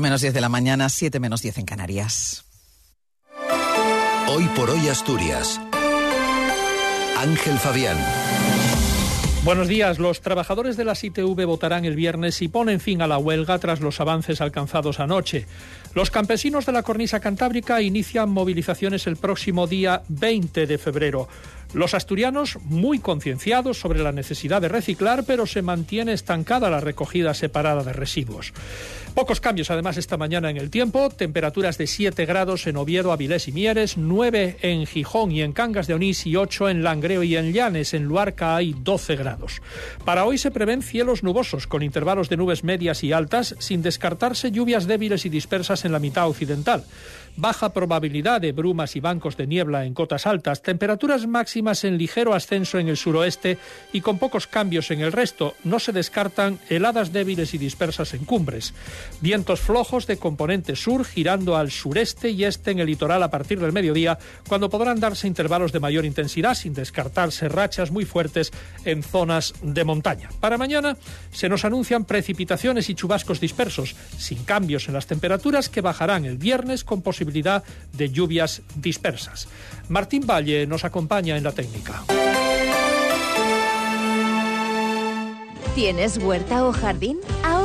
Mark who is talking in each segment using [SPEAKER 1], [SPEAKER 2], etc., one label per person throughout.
[SPEAKER 1] Menos 10 de la mañana, 7 menos 10 en Canarias.
[SPEAKER 2] Hoy por hoy Asturias. Ángel Fabián.
[SPEAKER 3] Buenos días. Los trabajadores de la ITV votarán el viernes y ponen fin a la huelga tras los avances alcanzados anoche. Los campesinos de la cornisa cantábrica inician movilizaciones el próximo día 20 de febrero. Los asturianos muy concienciados sobre la necesidad de reciclar, pero se mantiene estancada la recogida separada de residuos. Pocos cambios además esta mañana en el tiempo, temperaturas de 7 grados en Oviedo, Avilés y Mieres, 9 en Gijón y en Cangas de Onís y 8 en Langreo y en Llanes, en Luarca hay 12 grados. Para hoy se prevén cielos nubosos con intervalos de nubes medias y altas, sin descartarse lluvias débiles y dispersas en la mitad occidental. Baja probabilidad de brumas y bancos de niebla en cotas altas, temperaturas máximas en ligero ascenso en el suroeste y con pocos cambios en el resto. No se descartan heladas débiles y dispersas en cumbres. Vientos flojos de componente sur girando al sureste y este en el litoral a partir del mediodía, cuando podrán darse intervalos de mayor intensidad sin descartarse rachas muy fuertes en zonas de montaña. Para mañana se nos anuncian precipitaciones y chubascos dispersos, sin cambios en las temperaturas que bajarán el viernes con posibilidad de lluvias dispersas. Martín Valle nos acompaña en la técnica.
[SPEAKER 4] ¿Tienes huerta o jardín?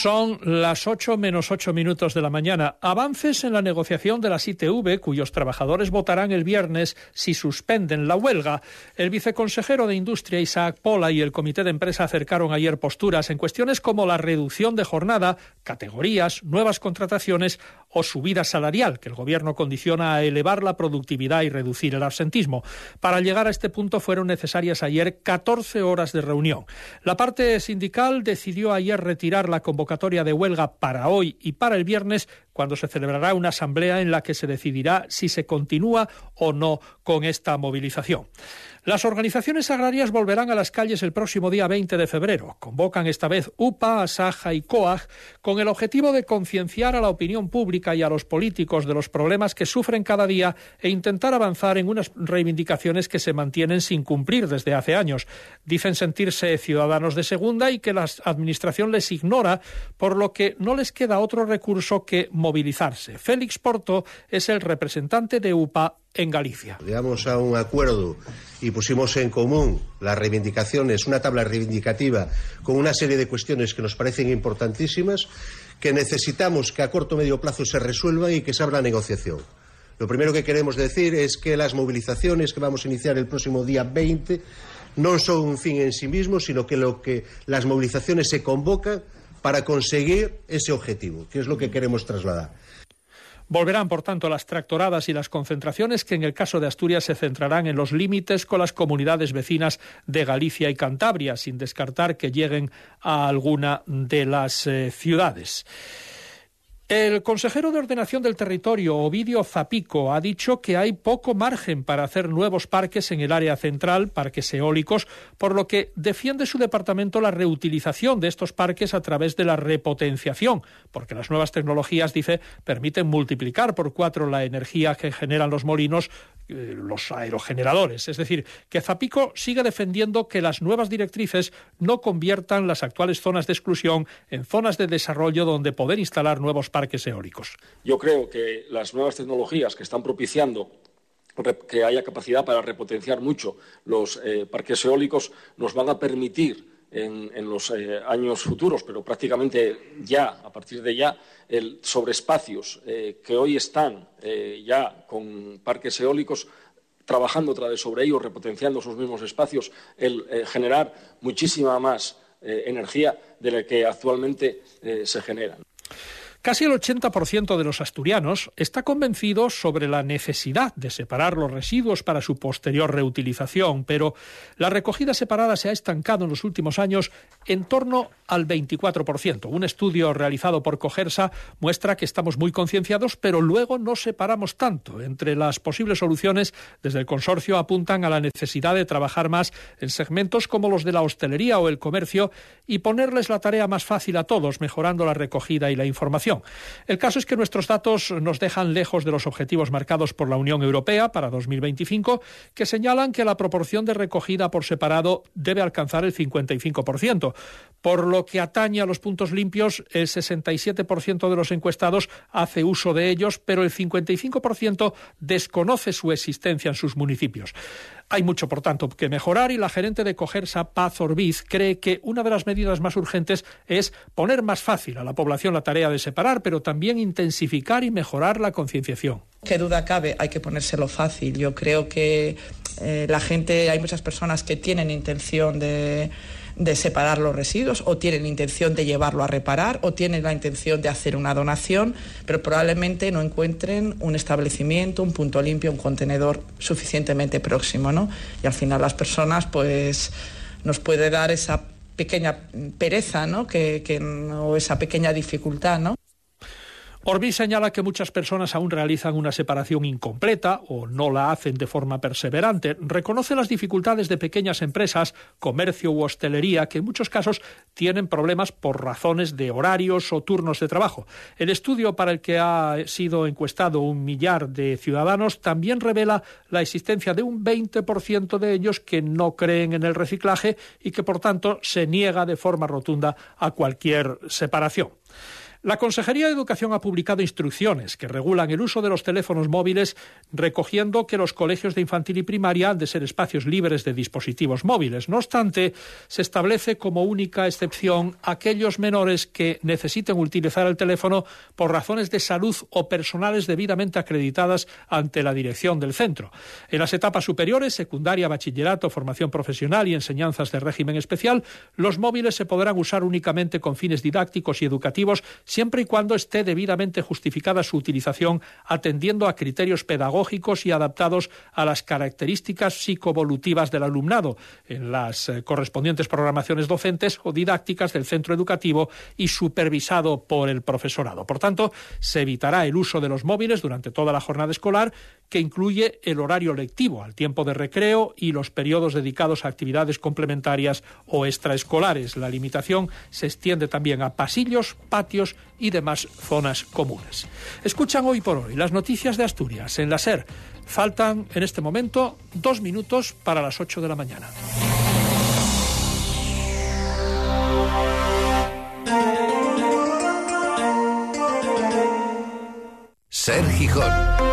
[SPEAKER 3] Son las 8 menos 8 minutos de la mañana. Avances en la negociación de la ITV, cuyos trabajadores votarán el viernes si suspenden la huelga. El viceconsejero de Industria, Isaac Pola, y el comité de empresa acercaron ayer posturas en cuestiones como la reducción de jornada, categorías, nuevas contrataciones o subida salarial, que el gobierno condiciona a elevar la productividad y reducir el absentismo. Para llegar a este punto fueron necesarias ayer 14 horas de reunión. La parte sindical decidió ayer retirar la convocatoria de huelga para hoy y para el viernes, cuando se celebrará una asamblea en la que se decidirá si se continúa o no con esta movilización. Las organizaciones agrarias volverán a las calles el próximo día 20 de febrero. Convocan esta vez UPA, Asaja y COAG con el objetivo de concienciar a la opinión pública y a los políticos de los problemas que sufren cada día e intentar avanzar en unas reivindicaciones que se mantienen sin cumplir desde hace años. Dicen sentirse ciudadanos de segunda y que la Administración les ignora, por lo que no les queda otro recurso que movilizarse. Félix Porto es el representante de UPA en Galicia.
[SPEAKER 5] Llegamos a un acuerdo y pusimos en común las reivindicaciones, una tabla reivindicativa con una serie de cuestiones que nos parecen importantísimas, que necesitamos que a corto o medio plazo se resuelvan y que se abra negociación. Lo primero que queremos decir es que las movilizaciones que vamos a iniciar el próximo día 20 no son un fin en sí mismo, sino que lo que las movilizaciones se convocan para conseguir ese objetivo, que es lo que queremos trasladar.
[SPEAKER 3] Volverán, por tanto, las tractoradas y las concentraciones que en el caso de Asturias se centrarán en los límites con las comunidades vecinas de Galicia y Cantabria, sin descartar que lleguen a alguna de las eh, ciudades. El consejero de Ordenación del Territorio, Ovidio Zapico, ha dicho que hay poco margen para hacer nuevos parques en el área central, parques eólicos, por lo que defiende su departamento la reutilización de estos parques a través de la repotenciación, porque las nuevas tecnologías, dice, permiten multiplicar por cuatro la energía que generan los molinos los aerogeneradores. Es decir, que Zapico sigue defendiendo que las nuevas directrices no conviertan las actuales zonas de exclusión en zonas de desarrollo donde poder instalar nuevos parques eólicos.
[SPEAKER 6] Yo creo que las nuevas tecnologías que están propiciando que haya capacidad para repotenciar mucho los eh, parques eólicos nos van a permitir en, los eh, años futuros, pero prácticamente ya, a partir de ya, el, sobre espacios eh, que hoy están eh, ya con parques eólicos, trabajando otra vez sobre ellos, repotenciando esos mismos espacios, el generar muchísima más energía de la que actualmente se genera.
[SPEAKER 3] Casi el 80% de los asturianos está convencido sobre la necesidad de separar los residuos para su posterior reutilización, pero la recogida separada se ha estancado en los últimos años en torno al 24%. Un estudio realizado por Cogersa muestra que estamos muy concienciados, pero luego no separamos tanto. Entre las posibles soluciones, desde el consorcio apuntan a la necesidad de trabajar más en segmentos como los de la hostelería o el comercio y ponerles la tarea más fácil a todos, mejorando la recogida y la información. El caso es que nuestros datos nos dejan lejos de los objetivos marcados por la Unión Europea para 2025, que señalan que la proporción de recogida por separado debe alcanzar el 55%. Por lo que atañe a los puntos limpios, el 67% de los encuestados hace uso de ellos, pero el 55% desconoce su existencia en sus municipios. Hay mucho, por tanto, que mejorar y la gerente de Cogersa, Paz Orbiz, cree que una de las medidas más urgentes es poner más fácil a la población la tarea de separar, pero también intensificar y mejorar la concienciación.
[SPEAKER 7] Qué duda cabe, hay que ponérselo fácil. Yo creo que eh, la gente, hay muchas personas que tienen intención de de separar los residuos o tienen intención de llevarlo a reparar o tienen la intención de hacer una donación, pero probablemente no encuentren un establecimiento, un punto limpio, un contenedor suficientemente próximo, ¿no? Y al final las personas, pues, nos puede dar esa pequeña pereza, ¿no? Que, que, o esa pequeña dificultad, ¿no?
[SPEAKER 3] Orbis señala que muchas personas aún realizan una separación incompleta o no la hacen de forma perseverante. Reconoce las dificultades de pequeñas empresas, comercio u hostelería, que en muchos casos tienen problemas por razones de horarios o turnos de trabajo. El estudio para el que ha sido encuestado un millar de ciudadanos también revela la existencia de un 20% de ellos que no creen en el reciclaje y que, por tanto, se niega de forma rotunda a cualquier separación. La Consejería de Educación ha publicado instrucciones que regulan el uso de los teléfonos móviles, recogiendo que los colegios de infantil y primaria han de ser espacios libres de dispositivos móviles. No obstante, se establece como única excepción aquellos menores que necesiten utilizar el teléfono por razones de salud o personales debidamente acreditadas ante la dirección del centro. En las etapas superiores, secundaria, bachillerato, formación profesional y enseñanzas de régimen especial, los móviles se podrán usar únicamente con fines didácticos y educativos siempre y cuando esté debidamente justificada su utilización atendiendo a criterios pedagógicos y adaptados a las características psicovolutivas del alumnado en las eh, correspondientes programaciones docentes o didácticas del centro educativo y supervisado por el profesorado. Por tanto, se evitará el uso de los móviles durante toda la jornada escolar, que incluye el horario lectivo, al tiempo de recreo y los periodos dedicados a actividades complementarias o extraescolares. La limitación se extiende también a pasillos, patios y demás zonas comunes. Escuchan hoy por hoy las noticias de Asturias en la SER. Faltan en este momento dos minutos para las ocho de la mañana.
[SPEAKER 2] Ser Gijón.